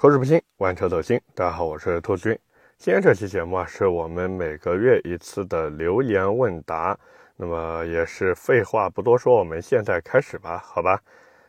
口齿不清，玩车走心。大家好，我是兔君。今天这期节目啊，是我们每个月一次的留言问答。那么也是废话不多说，我们现在开始吧，好吧？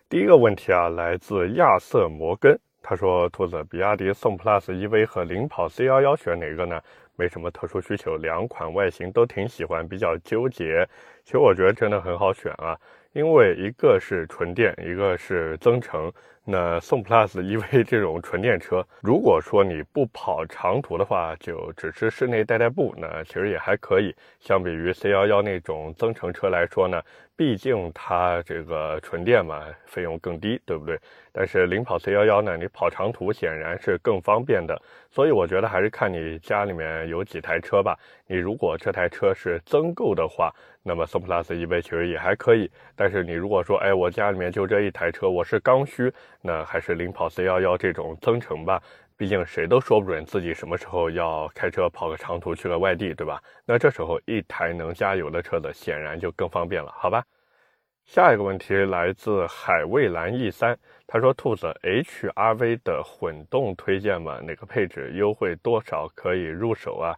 第一个问题啊，来自亚瑟摩根，他说：“兔子，比亚迪宋 PLUS EV 和领跑 C11 选哪个呢？没什么特殊需求，两款外形都挺喜欢，比较纠结。其实我觉得真的很好选啊，因为一个是纯电，一个是增程。”那宋 PLUS EV 这种纯电车，如果说你不跑长途的话，就只是室内代代步，那其实也还可以。相比于 C11 那种增程车来说呢，毕竟它这个纯电嘛，费用更低，对不对？但是领跑 C11 呢，你跑长途显然是更方便的。所以我觉得还是看你家里面有几台车吧。你如果这台车是增购的话，那么宋 PLUS EV 其实也还可以。但是你如果说，哎，我家里面就这一台车，我是刚需。那还是领跑 C11 这种增程吧，毕竟谁都说不准自己什么时候要开车跑个长途去了外地，对吧？那这时候一台能加油的车子显然就更方便了，好吧？下一个问题来自海蔚蓝 E 三，他说：“兔子 HRV 的混动推荐吗？哪个配置优惠多少可以入手啊？”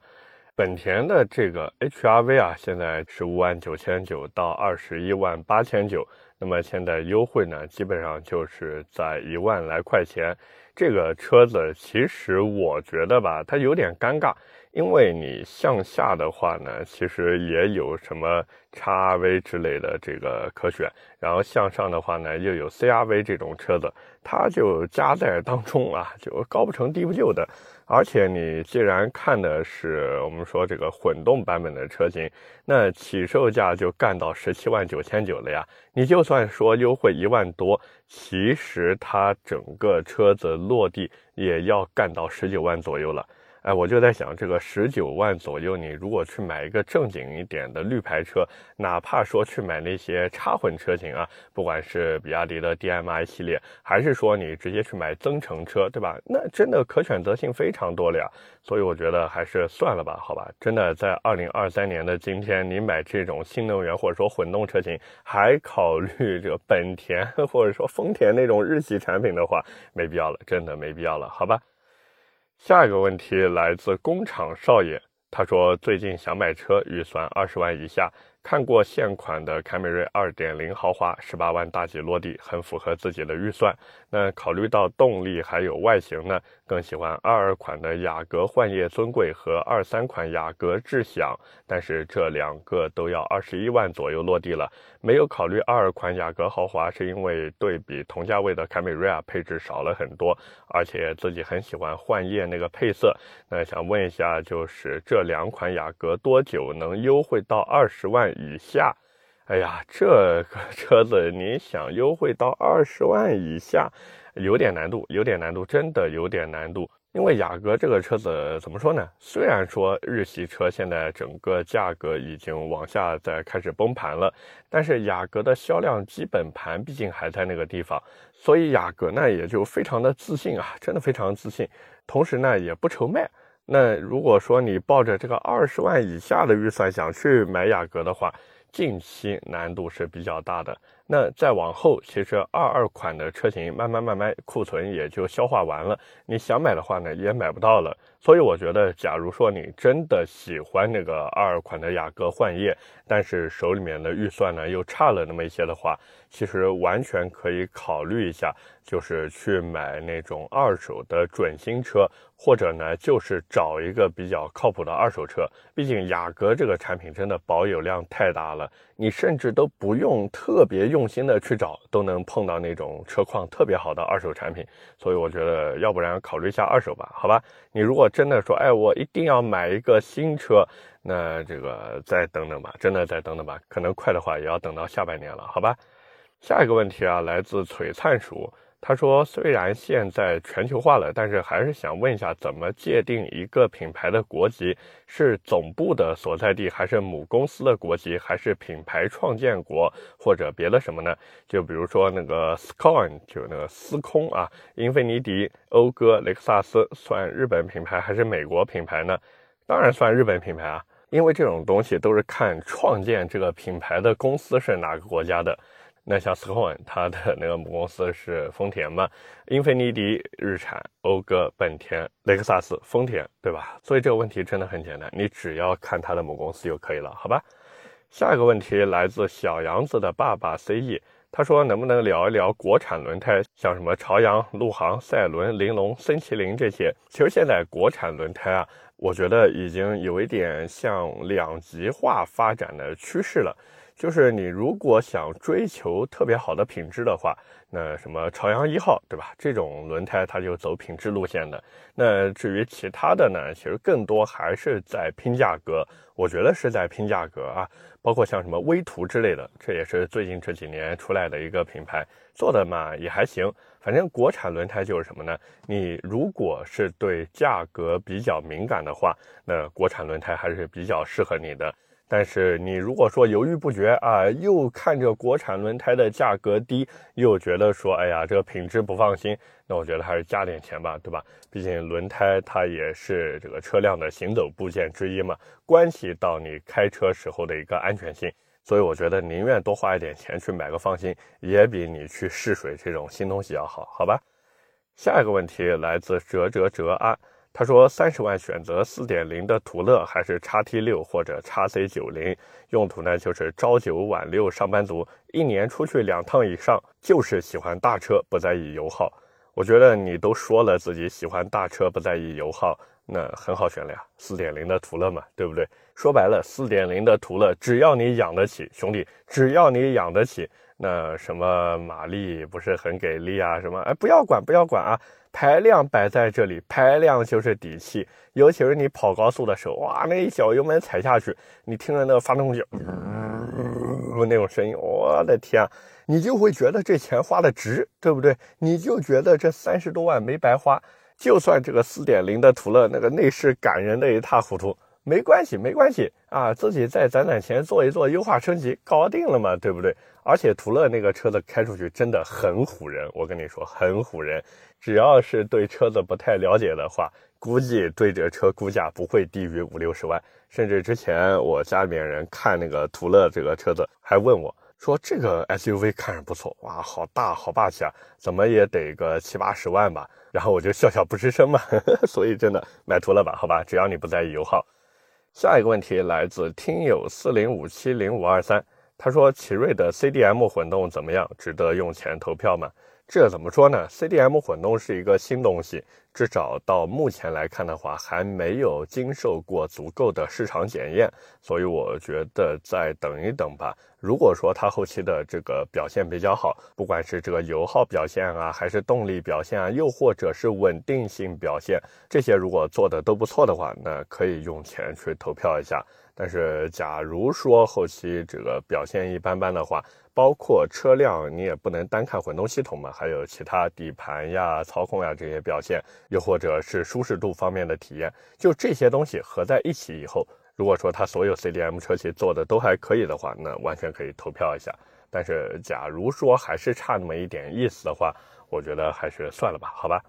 本田的这个 HRV 啊，现在十五万九千九到二十一万八千九。那么现在优惠呢，基本上就是在一万来块钱。这个车子其实我觉得吧，它有点尴尬，因为你向下的话呢，其实也有什么 XRV 之类的这个可选，然后向上的话呢，又有 CRV 这种车子，它就夹在当中啊，就高不成低不就的。而且你既然看的是我们说这个混动版本的车型，那起售价就干到十七万九千九了呀。你就算说优惠一万多，其实它整个车子落地也要干到十九万左右了。哎，我就在想，这个十九万左右，你如果去买一个正经一点的绿牌车，哪怕说去买那些插混车型啊，不管是比亚迪的 DMI 系列，还是说你直接去买增程车，对吧？那真的可选择性非常多了呀。所以我觉得还是算了吧，好吧。真的在二零二三年的今天，你买这种新能源或者说混动车型，还考虑这个本田或者说丰田那种日系产品的话，没必要了，真的没必要了，好吧。下一个问题来自工厂少爷，他说最近想买车，预算二十万以下。看过现款的凯美瑞2.0豪华，十八万大几落地，很符合自己的预算。那考虑到动力还有外形呢，更喜欢二二款的雅阁幻夜尊贵和二三款雅阁智享，但是这两个都要二十一万左右落地了。没有考虑二二款雅阁豪华，是因为对比同价位的凯美瑞啊，配置少了很多，而且自己很喜欢幻夜那个配色。那想问一下，就是这两款雅阁多久能优惠到二十万？以下，哎呀，这个 车子你想优惠到二十万以下，有点难度，有点难度，真的有点难度。因为雅阁这个车子怎么说呢？虽然说日系车现在整个价格已经往下在开始崩盘了，但是雅阁的销量基本盘毕竟还在那个地方，所以雅阁呢也就非常的自信啊，真的非常自信，同时呢也不愁卖。那如果说你抱着这个二十万以下的预算想去买雅阁的话，近期难度是比较大的。那再往后，其实二二款的车型慢慢慢慢库存也就消化完了，你想买的话呢，也买不到了。所以我觉得，假如说你真的喜欢那个二二款的雅阁幻夜，但是手里面的预算呢又差了那么一些的话，其实完全可以考虑一下，就是去买那种二手的准新车，或者呢就是找一个比较靠谱的二手车。毕竟雅阁这个产品真的保有量太大了，你甚至都不用特别用心的去找，都能碰到那种车况特别好的二手产品。所以我觉得，要不然考虑一下二手吧，好吧？你如果真的说，哎，我一定要买一个新车，那这个再等等吧，真的再等等吧，可能快的话也要等到下半年了，好吧？下一个问题啊，来自璀璨鼠。他说：“虽然现在全球化了，但是还是想问一下，怎么界定一个品牌的国籍？是总部的所在地，还是母公司的国籍，还是品牌创建国，或者别的什么呢？就比如说那个 Scon，就那个司空啊，英菲尼迪、讴歌、雷克萨斯，算日本品牌还是美国品牌呢？当然算日本品牌啊，因为这种东西都是看创建这个品牌的公司是哪个国家的。”那像斯柯文，它的 那个母公司是丰田嘛？英菲尼迪、日产、讴歌、本田、雷克萨斯、丰田，对吧？所以这个问题真的很简单，你只要看它的母公司就可以了，好吧？下一个问题来自小杨子的爸爸 CE，他说能不能聊一聊国产轮胎，像什么朝阳、陆航、赛轮、玲珑、森麒麟这些？其实现在国产轮胎啊，我觉得已经有一点向两极化发展的趋势了。就是你如果想追求特别好的品质的话，那什么朝阳一号，对吧？这种轮胎它就走品质路线的。那至于其他的呢，其实更多还是在拼价格。我觉得是在拼价格啊，包括像什么威图之类的，这也是最近这几年出来的一个品牌，做的嘛也还行。反正国产轮胎就是什么呢？你如果是对价格比较敏感的话，那国产轮胎还是比较适合你的。但是你如果说犹豫不决啊，又看着国产轮胎的价格低，又觉得说，哎呀，这个品质不放心，那我觉得还是加点钱吧，对吧？毕竟轮胎它也是这个车辆的行走部件之一嘛，关系到你开车时候的一个安全性，所以我觉得宁愿多花一点钱去买个放心，也比你去试水这种新东西要好，好吧？下一个问题来自哲哲哲啊。他说：“三十万选择四点零的途乐还是叉 T 六或者叉 C 九零？用途呢就是朝九晚六，上班族一年出去两趟以上，就是喜欢大车，不在意油耗。我觉得你都说了自己喜欢大车，不在意油耗，那很好选了呀，四点零的途乐嘛，对不对？说白了，四点零的途乐，只要你养得起，兄弟，只要你养得起，那什么马力不是很给力啊？什么？哎，不要管，不要管啊！”排量摆在这里，排量就是底气。尤其是你跑高速的时候，哇，那一脚油门踩下去，你听着那个发动机，那种声音，我的天，你就会觉得这钱花的值，对不对？你就觉得这三十多万没白花。就算这个四点零的途乐那个内饰感人的一塌糊涂，没关系，没关系啊，自己再攒攒钱做一做优化升级，搞定了嘛，对不对？而且途乐那个车子开出去真的很唬人，我跟你说很唬人。只要是对车子不太了解的话，估计对这车估价不会低于五六十万。甚至之前我家里面人看那个途乐这个车子，还问我说：“这个 SUV 看着不错，哇，好大好霸气啊，怎么也得个七八十万吧？”然后我就笑笑不吱声嘛。所以真的买图了吧，好吧，只要你不在意油耗。下一个问题来自听友四零五七零五二三。他说：“奇瑞的 CDM 混动怎么样？值得用钱投票吗？”这怎么说呢？CDM 混动是一个新东西，至少到目前来看的话，还没有经受过足够的市场检验，所以我觉得再等一等吧。如果说它后期的这个表现比较好，不管是这个油耗表现啊，还是动力表现啊，又或者是稳定性表现，这些如果做的都不错的话，那可以用钱去投票一下。但是，假如说后期这个表现一般般的话，包括车辆你也不能单看混动系统嘛，还有其他底盘呀、操控呀这些表现，又或者是舒适度方面的体验，就这些东西合在一起以后，如果说它所有 CDM 车企做的都还可以的话，那完全可以投票一下。但是，假如说还是差那么一点意思的话，我觉得还是算了吧，好吧。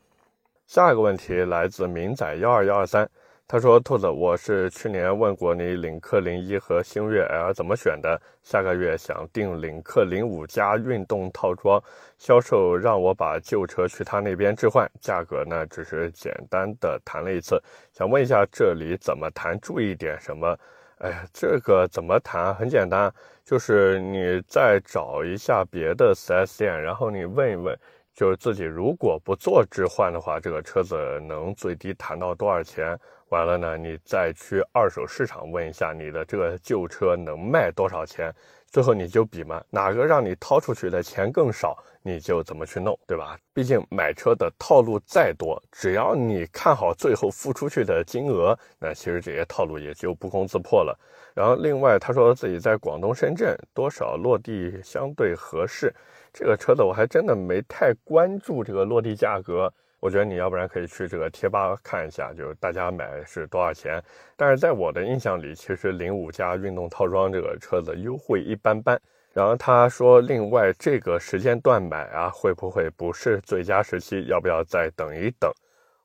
下一个问题来自明仔幺二幺二三。他说：“兔子，我是去年问过你领克零一和星越 L 怎么选的，下个月想订领克零五加运动套装，销售让我把旧车去他那边置换，价格呢只是简单的谈了一次，想问一下这里怎么谈，注意点什么？哎呀，这个怎么谈？很简单，就是你再找一下别的 4S 店，然后你问一问。”就是自己如果不做置换的话，这个车子能最低谈到多少钱？完了呢，你再去二手市场问一下你的这个旧车能卖多少钱？最后你就比嘛，哪个让你掏出去的钱更少，你就怎么去弄，对吧？毕竟买车的套路再多，只要你看好最后付出去的金额，那其实这些套路也就不攻自破了。然后另外他说自己在广东深圳，多少落地相对合适。这个车子我还真的没太关注这个落地价格，我觉得你要不然可以去这个贴吧看一下，就是大家买是多少钱。但是在我的印象里，其实零五加运动套装这个车子优惠一般般。然后他说，另外这个时间段买啊，会不会不是最佳时期？要不要再等一等？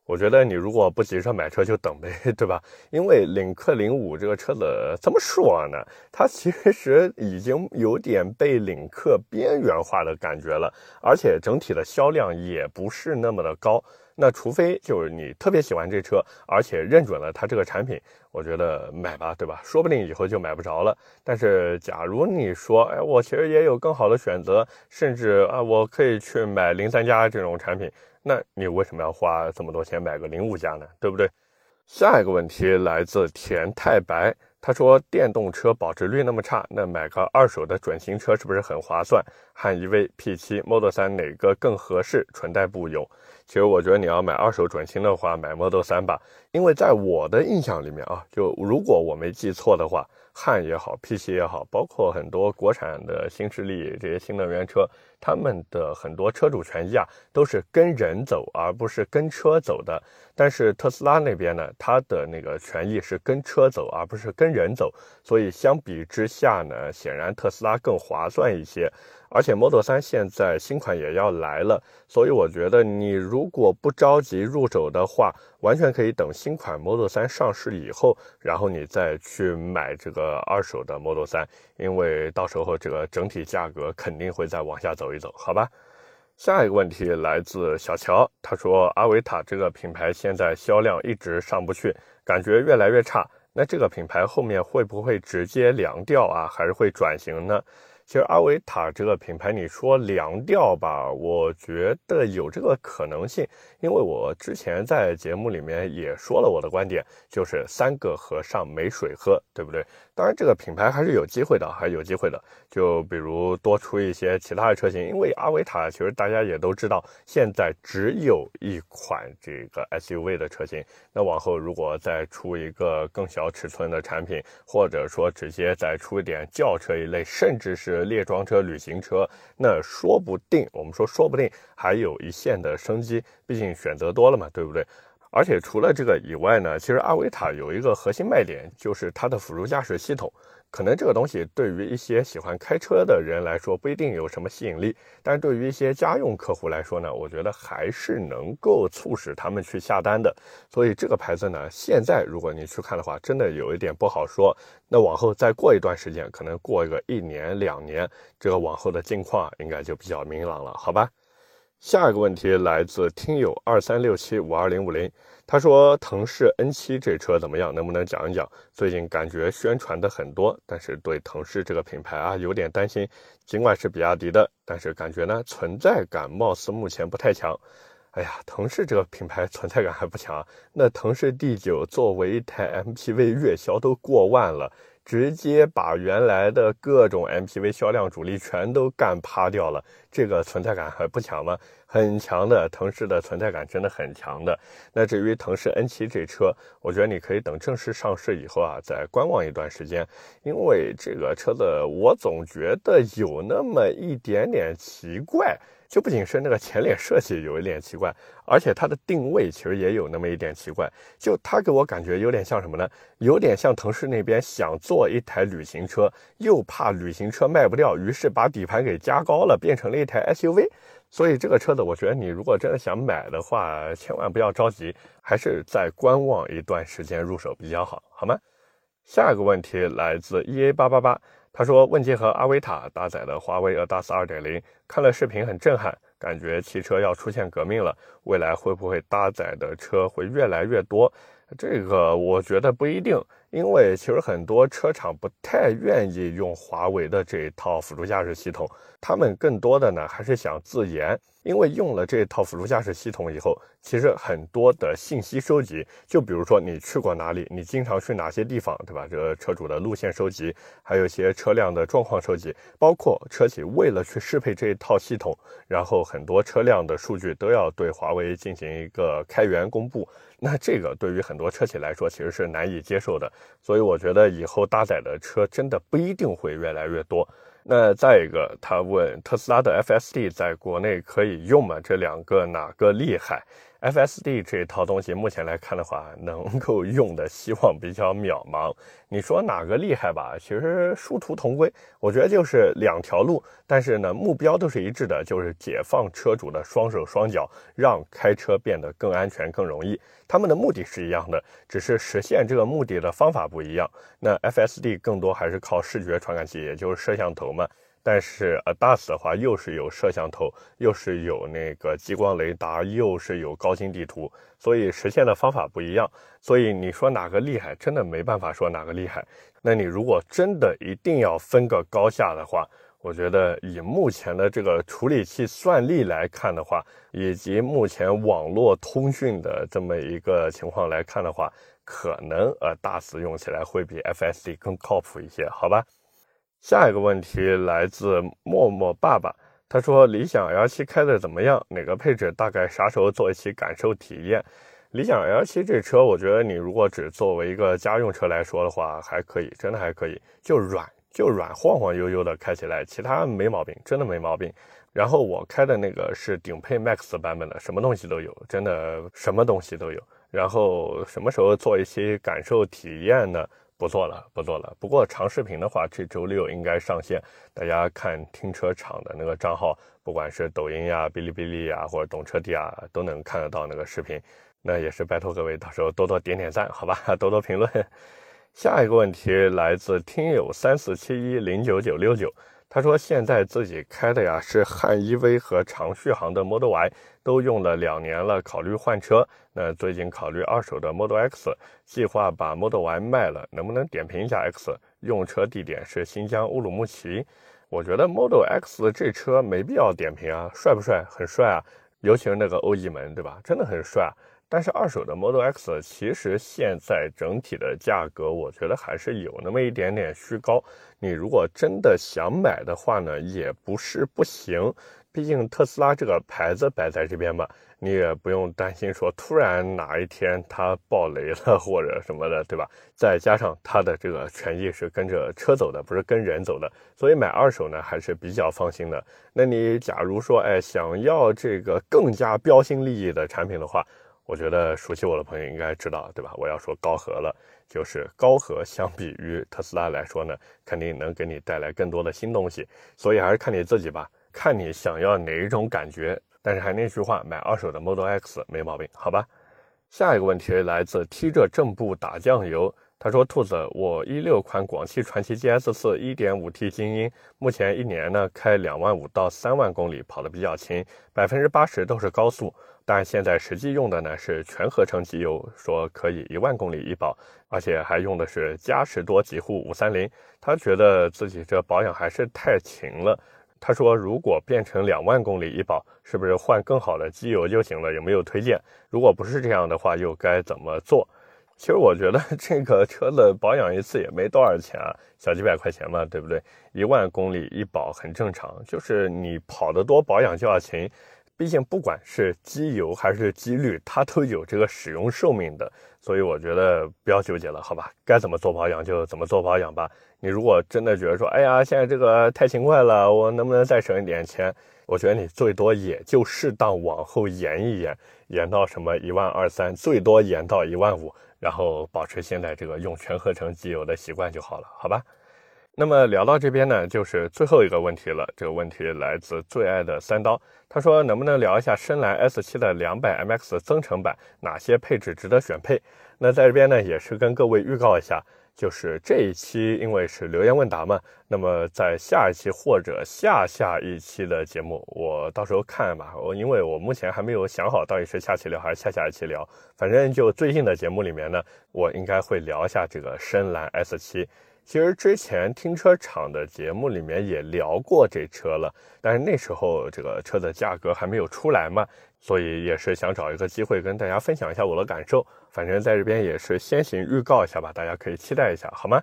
我觉得你如果不急着买车，就等呗，对吧？因为领克零五这个车子怎么说呢？它其实已经有点被领克边缘化的感觉了，而且整体的销量也不是那么的高。那除非就是你特别喜欢这车，而且认准了它这个产品，我觉得买吧，对吧？说不定以后就买不着了。但是假如你说，哎，我其实也有更好的选择，甚至啊，我可以去买零三加这种产品，那你为什么要花这么多钱买个零五加呢？对不对？下一个问题来自田太白。他说：“电动车保值率那么差，那买个二手的准新车是不是很划算？汉 EV、P7、Model 3哪个更合适？纯代步用？其实我觉得你要买二手准新的话，买 Model 3吧，因为在我的印象里面啊，就如果我没记错的话。”汉也好，P7 也好，包括很多国产的新势力这些新能源车，他们的很多车主权益啊，都是跟人走，而不是跟车走的。但是特斯拉那边呢，它的那个权益是跟车走，而不是跟人走。所以相比之下呢，显然特斯拉更划算一些。而且 Model 3现在新款也要来了，所以我觉得你如果不着急入手的话，完全可以等新款 Model 3上市以后，然后你再去买这个二手的 Model 3，因为到时候这个整体价格肯定会再往下走一走，好吧？下一个问题来自小乔，他说阿维塔这个品牌现在销量一直上不去，感觉越来越差，那这个品牌后面会不会直接凉掉啊？还是会转型呢？其实阿维塔这个品牌，你说凉掉吧，我觉得有这个可能性，因为我之前在节目里面也说了我的观点，就是三个和尚没水喝，对不对？当然，这个品牌还是有机会的，还是有机会的。就比如多出一些其他的车型，因为阿维塔其实大家也都知道，现在只有一款这个 SUV 的车型。那往后如果再出一个更小尺寸的产品，或者说直接再出一点轿车一类，甚至是列装车、旅行车，那说不定我们说说不定还有一线的生机。毕竟选择多了嘛，对不对？而且除了这个以外呢，其实阿维塔有一个核心卖点，就是它的辅助驾驶系统。可能这个东西对于一些喜欢开车的人来说不一定有什么吸引力，但是对于一些家用客户来说呢，我觉得还是能够促使他们去下单的。所以这个牌子呢，现在如果你去看的话，真的有一点不好说。那往后再过一段时间，可能过一个一年两年，这个往后的境况应该就比较明朗了，好吧？下一个问题来自听友二三六七五二零五零，他说腾势 N7 这车怎么样？能不能讲一讲？最近感觉宣传的很多，但是对腾势这个品牌啊有点担心。尽管是比亚迪的，但是感觉呢存在感貌似目前不太强。哎呀，腾势这个品牌存在感还不强，那腾势 D9 作为一台 MPV 月销都过万了。直接把原来的各种 MPV 销量主力全都干趴掉了，这个存在感还不强吗？很强的，腾势的存在感真的很强的。那至于腾势 N7 这车，我觉得你可以等正式上市以后啊，再观望一段时间，因为这个车子我总觉得有那么一点点奇怪。就不仅是那个前脸设计有一点奇怪，而且它的定位其实也有那么一点奇怪。就它给我感觉有点像什么呢？有点像腾势那边想做一台旅行车，又怕旅行车卖不掉，于是把底盘给加高了，变成了一台 SUV。所以这个车子，我觉得你如果真的想买的话，千万不要着急，还是再观望一段时间入手比较好，好吗？下一个问题来自 EA 八八八。他说：“问界和阿维塔搭载的华为 Adas 2.0，看了视频很震撼，感觉汽车要出现革命了。未来会不会搭载的车会越来越多？这个我觉得不一定。”因为其实很多车厂不太愿意用华为的这一套辅助驾驶系统，他们更多的呢还是想自研。因为用了这套辅助驾驶系统以后，其实很多的信息收集，就比如说你去过哪里，你经常去哪些地方，对吧？这个车主的路线收集，还有一些车辆的状况收集，包括车企为了去适配这一套系统，然后很多车辆的数据都要对华为进行一个开源公布。那这个对于很多车企来说，其实是难以接受的。所以我觉得以后搭载的车真的不一定会越来越多。那再一个，他问特斯拉的 FSD 在国内可以用吗？这两个哪个厉害？FSD 这一套东西目前来看的话，能够用的希望比较渺茫。你说哪个厉害吧？其实殊途同归，我觉得就是两条路，但是呢，目标都是一致的，就是解放车主的双手双脚，让开车变得更安全、更容易。他们的目的是一样的，只是实现这个目的的方法不一样。那 FSD 更多还是靠视觉传感器，也就是摄像头嘛。但是 ADAS 的话，又是有摄像头，又是有那个激光雷达，又是有高清地图，所以实现的方法不一样。所以你说哪个厉害，真的没办法说哪个厉害。那你如果真的一定要分个高下的话，我觉得以目前的这个处理器算力来看的话，以及目前网络通讯的这么一个情况来看的话，可能 ADAS 用起来会比 FSD 更靠谱一些，好吧？下一个问题来自默默爸爸，他说：“理想 L7 开的怎么样？哪个配置？大概啥时候做一期感受体验？”理想 L7 这车，我觉得你如果只作为一个家用车来说的话，还可以，真的还可以，就软就软，晃晃悠悠的开起来，其他没毛病，真的没毛病。然后我开的那个是顶配 Max 版本的，什么东西都有，真的什么东西都有。然后什么时候做一期感受体验呢？不做了，不做了。不过长视频的话，这周六应该上线。大家看停车场的那个账号，不管是抖音呀、哔哩哔哩呀，或者懂车帝啊，都能看得到那个视频。那也是拜托各位，到时候多多点点赞，好吧？多多评论。下一个问题来自听友三四七一零九九六九。他说：“现在自己开的呀是汉 EV 和长续航的 Model Y，都用了两年了，考虑换车。那最近考虑二手的 Model X，计划把 Model Y 卖了，能不能点评一下 X？用车地点是新疆乌鲁木齐。我觉得 Model X 这车没必要点评啊，帅不帅？很帅啊，尤其是那个欧翼门，对吧？真的很帅。”但是二手的 Model X 其实现在整体的价格，我觉得还是有那么一点点虚高。你如果真的想买的话呢，也不是不行。毕竟特斯拉这个牌子摆在这边嘛，你也不用担心说突然哪一天它爆雷了或者什么的，对吧？再加上它的这个权益是跟着车走的，不是跟人走的，所以买二手呢还是比较放心的。那你假如说，哎，想要这个更加标新立异的产品的话，我觉得熟悉我的朋友应该知道，对吧？我要说高和了，就是高和相比于特斯拉来说呢，肯定能给你带来更多的新东西。所以还是看你自己吧，看你想要哪一种感觉。但是还那句话，买二手的 Model X 没毛病，好吧？下一个问题来自踢着正步打酱油。他说：“兔子，我一六款广汽传祺 GS 四 1.5T 精英，目前一年呢开两万五到三万公里，跑得比较勤，百分之八十都是高速。但现在实际用的呢是全合成机油，说可以一万公里一保，而且还用的是嘉实多极护五三零。他觉得自己这保养还是太勤了。他说，如果变成两万公里一保，是不是换更好的机油就行了？有没有推荐？如果不是这样的话，又该怎么做？”其实我觉得 这个车子保养一次也没多少钱啊，小几百块钱嘛，对不对？一万公里一保很正常，就是你跑得多，保养就要勤。毕竟不管是机油还是机滤，它都有这个使用寿命的。所以我觉得不要纠结了，好吧？该怎么做保养就怎么做保养吧。你如果真的觉得说，哎呀，现在这个太勤快了，我能不能再省一点钱？我觉得你最多也就适当往后延一延，延到什么一万二三，最多延到一万五。然后保持现在这个用全合成机油的习惯就好了，好吧？那么聊到这边呢，就是最后一个问题了。这个问题来自最爱的三刀，他说能不能聊一下深蓝 S7 的两百 MX 增程版，哪些配置值得选配？那在这边呢，也是跟各位预告一下。就是这一期，因为是留言问答嘛，那么在下一期或者下下一期的节目，我到时候看吧。我因为我目前还没有想好到底是下期聊还是下下一期聊，反正就最近的节目里面呢，我应该会聊一下这个深蓝 S7。其实之前停车场的节目里面也聊过这车了，但是那时候这个车的价格还没有出来嘛。所以也是想找一个机会跟大家分享一下我的感受，反正在这边也是先行预告一下吧，大家可以期待一下，好吗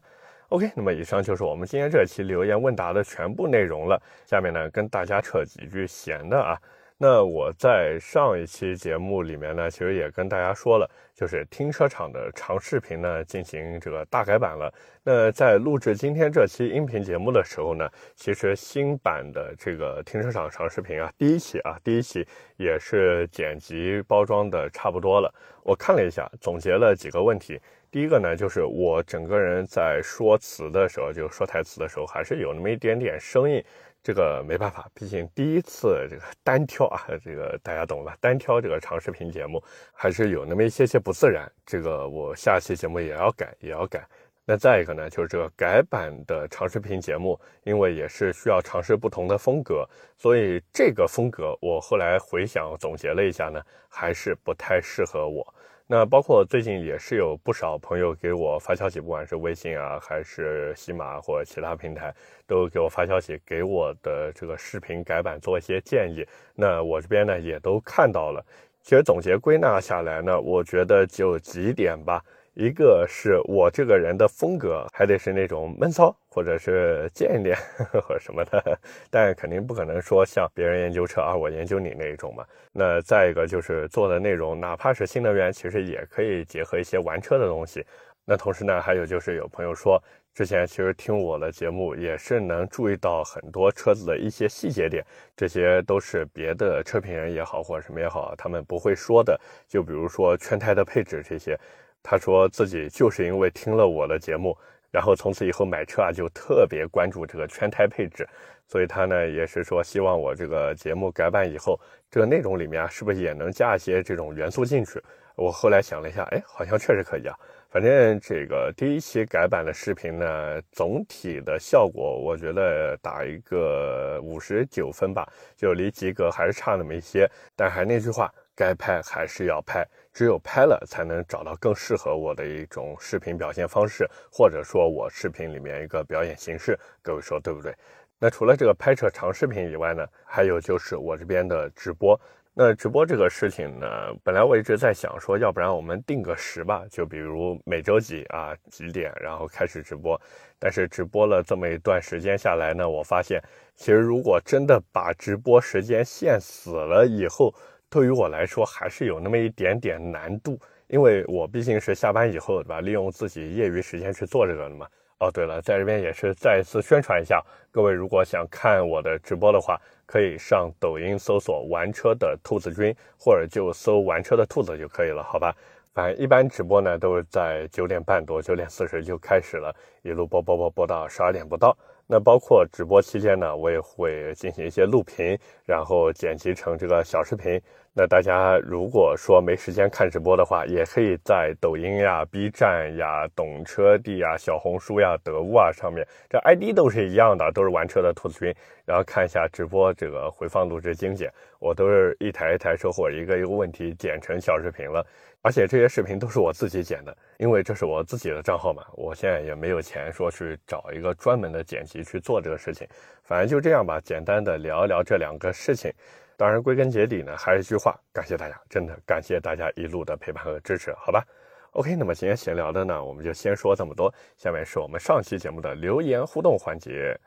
？OK，那么以上就是我们今天这期留言问答的全部内容了。下面呢，跟大家扯几句闲的啊。那我在上一期节目里面呢，其实也跟大家说了，就是停车场的长视频呢进行这个大改版了。那在录制今天这期音频节目的时候呢，其实新版的这个停车场长视频啊，第一期啊，第一期也是剪辑包装的差不多了。我看了一下，总结了几个问题。第一个呢，就是我整个人在说词的时候，就说台词的时候，还是有那么一点点声音。这个没办法，毕竟第一次这个 单挑啊，这个大家懂吧？单挑这个长视频节目，还是有那么一些些不自然。这个我下期节目也要改，也要改。那再一个呢，就是这个改版的长视频节目，因为也是需要尝试不同的风格，所以这个风格我后来回想总结了一下呢，还是不太适合我。那包括最近也是有不少朋友给我发消息，不管是微信啊，还是喜马或者其他平台，都给我发消息，给我的这个视频改版做一些建议。那我这边呢也都看到了。其实总结归纳下来呢，我觉得就几点吧。一个是我这个人的风格，还得是那种闷骚，或者是贱一点 或者什么的，但肯定不可能说像别人研究车啊，我研究你那一种嘛。那再一个就是做的内容，哪怕是新能源，其实也可以结合一些玩车的东西。那同时呢，还有就是有朋友说，之前其实听我的节目也是能注意到很多车子的一些细节点，这些都是别的车评人也好或者什么也好，他们不会说的。就比如说圈胎的配置这些。他说自己就是因为听了我的节目，然后从此以后买车啊就特别关注这个圈胎配置，所以他呢也是说希望我这个节目改版以后，这个内容里面啊是不是也能加一些这种元素进去？我后来想了一下，哎，好像确实可以啊。反正这个第一期改版的视频呢，总体的效果我觉得打一个五十九分吧，就离及格还是差那么一些。但还那句话，该拍还是要拍。只有拍了，才能找到更适合我的一种视频表现方式，或者说我视频里面一个表演形式。各位说对不对？那除了这个拍摄长视频以外呢，还有就是我这边的直播。那直播这个事情呢，本来我一直在想说，要不然我们定个时吧，就比如每周几啊几点，然后开始直播。但是直播了这么一段时间下来呢，我发现其实如果真的把直播时间限死了以后，对于我来说，还是有那么一点点难度，因为我毕竟是下班以后，对吧？利用自己业余时间去做这个的嘛。哦，对了，在这边也是再次宣传一下，各位如果想看我的直播的话，可以上抖音搜索“玩车的兔子君”，或者就搜“玩车的兔子”就可以了，好吧？反正一般直播呢都是在九点半多、九点四十就开始了，一路播播播播到十二点不到。那包括直播期间呢，我也会进行一些录屏，然后剪辑成这个小视频。那大家如果说没时间看直播的话，也可以在抖音呀、B 站呀、懂车帝呀、小红书呀、得物啊上面，这 ID 都是一样的，都是玩车的兔子君，然后看一下直播这个回放录制精简，我都是一台一台车或者一个一个问题剪成小视频了。而且这些视频都是我自己剪的，因为这是我自己的账号嘛，我现在也没有钱说去找一个专门的剪辑去做这个事情。反正就这样吧，简单的聊一聊这两个事情。当然归根结底呢，还是一句话，感谢大家，真的感谢大家一路的陪伴和支持，好吧？OK，那么今天闲聊的呢，我们就先说这么多。下面是我们上期节目的留言互动环节。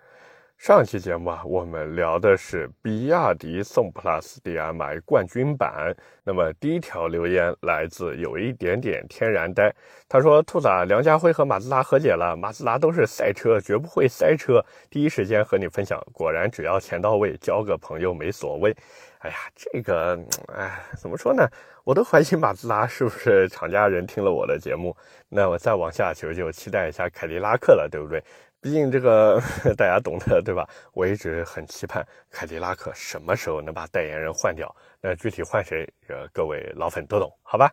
上期节目啊，我们聊的是比亚迪宋 PLUS DM-i 冠军版。那么第一条留言来自有一点点天然呆，他说：“兔子，梁家辉和马自达和解了，马自达都是赛车，绝不会塞车。第一时间和你分享，果然只要钱到位，交个朋友没所谓。”哎呀，这个，哎，怎么说呢？我都怀疑马自达是不是厂家人听了我的节目。那我再往下其实就期待一下凯迪拉克了，对不对？毕竟这个 大家懂得对吧？我一直很期盼凯迪拉克什么时候能把代言人换掉。那具体换谁，呃，各位老粉都懂，好吧？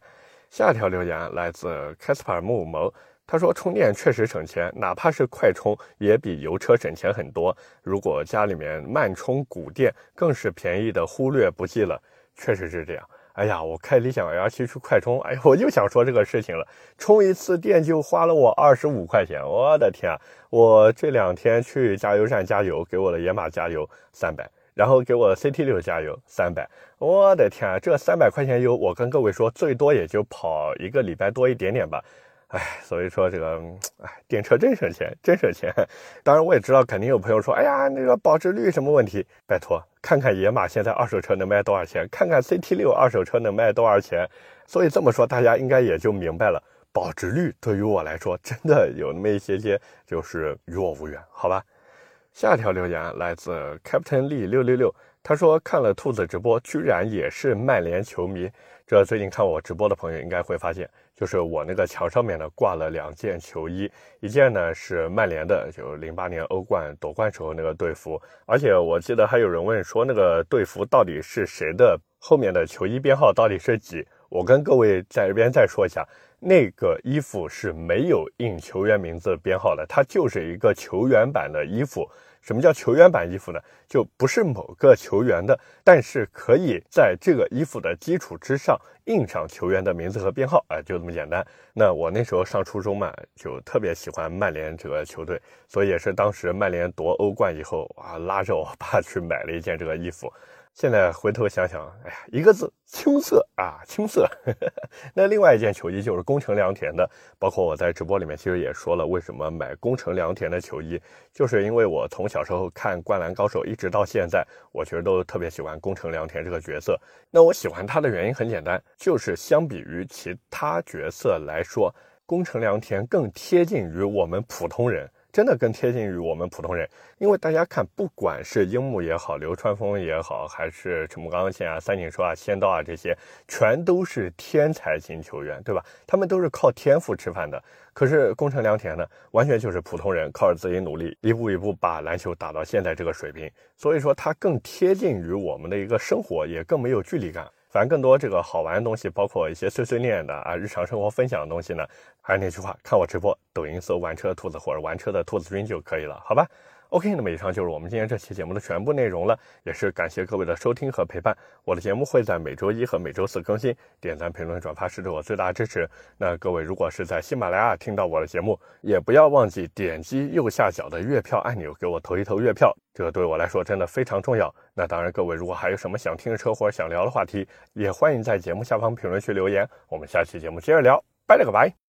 下条留言来自 Kasper 木萌，他说充电确实省钱，哪怕是快充也比油车省钱很多。如果家里面慢充古电，更是便宜的忽略不计了。确实是这样。哎呀，我开理想 L 七去快充，哎呀，我就想说这个事情了，充一次电就花了我二十五块钱，我的天啊！我这两天去加油站加油，给我的野马加油三百，然后给我的 CT 六加油三百，我的天啊！这三百块钱油，我跟各位说，最多也就跑一个礼拜多一点点吧。哎，所以说这个，哎，电车真省钱，真省钱。当然，我也知道，肯定有朋友说，哎呀，那个保值率什么问题？拜托，看看野马现在二手车能卖多少钱，看看 CT 六二手车能卖多少钱。所以这么说，大家应该也就明白了，保值率对于我来说，真的有那么一些些，就是与我无缘，好吧？下一条留言来自 Captain Lee 六六六，他说看了兔子直播，居然也是曼联球迷。这最近看我直播的朋友应该会发现，就是我那个墙上面呢挂了两件球衣，一件呢是曼联的，就零八年欧冠夺冠时候那个队服，而且我记得还有人问说那个队服到底是谁的，后面的球衣编号到底是几？我跟各位在这边再说一下。那个衣服是没有印球员名字编号的，它就是一个球员版的衣服。什么叫球员版衣服呢？就不是某个球员的，但是可以在这个衣服的基础之上印上球员的名字和编号，哎，就这么简单。那我那时候上初中嘛，就特别喜欢曼联这个球队，所以也是当时曼联夺欧冠以后啊，拉着我爸去买了一件这个衣服。现在回头想想，哎呀，一个字青涩啊，青涩。那另外一件球衣就是宫城良田的，包括我在直播里面其实也说了，为什么买宫城良田的球衣，就是因为我从小时候看《灌篮高手》一直到现在，我其实都特别喜欢宫城良田这个角色。那我喜欢他的原因很简单，就是相比于其他角色来说，宫城良田更贴近于我们普通人。真的更贴近于我们普通人，因为大家看，不管是樱木也好，流川枫也好，还是陈木刚宪啊、三井寿啊、仙道啊这些，全都是天才型球员，对吧？他们都是靠天赋吃饭的。可是宫城良田呢，完全就是普通人，靠着自己努力，一步一步把篮球打到现在这个水平。所以说，他更贴近于我们的一个生活，也更没有距离感。更多这个好玩的东西，包括一些碎碎念的啊，日常生活分享的东西呢，还是那句话，看我直播，抖音搜“玩车兔子”或者“玩车的兔子君”就可以了，好吧？？OK，那么以上就是我们今天这期节目的全部内容了，也是感谢各位的收听和陪伴。我的节目会在每周一和每周四更新，点赞、评论、转发是对我最大的支持。那各位如果是在喜马拉雅听到我的节目，也不要忘记点击右下角的月票按钮，给我投一投月票，这对我来说真的非常重要。那当然，各位如果还有什么想听的车或者想聊的话题，也欢迎在节目下方评论区留言。我们下期节目接着聊，拜了个拜。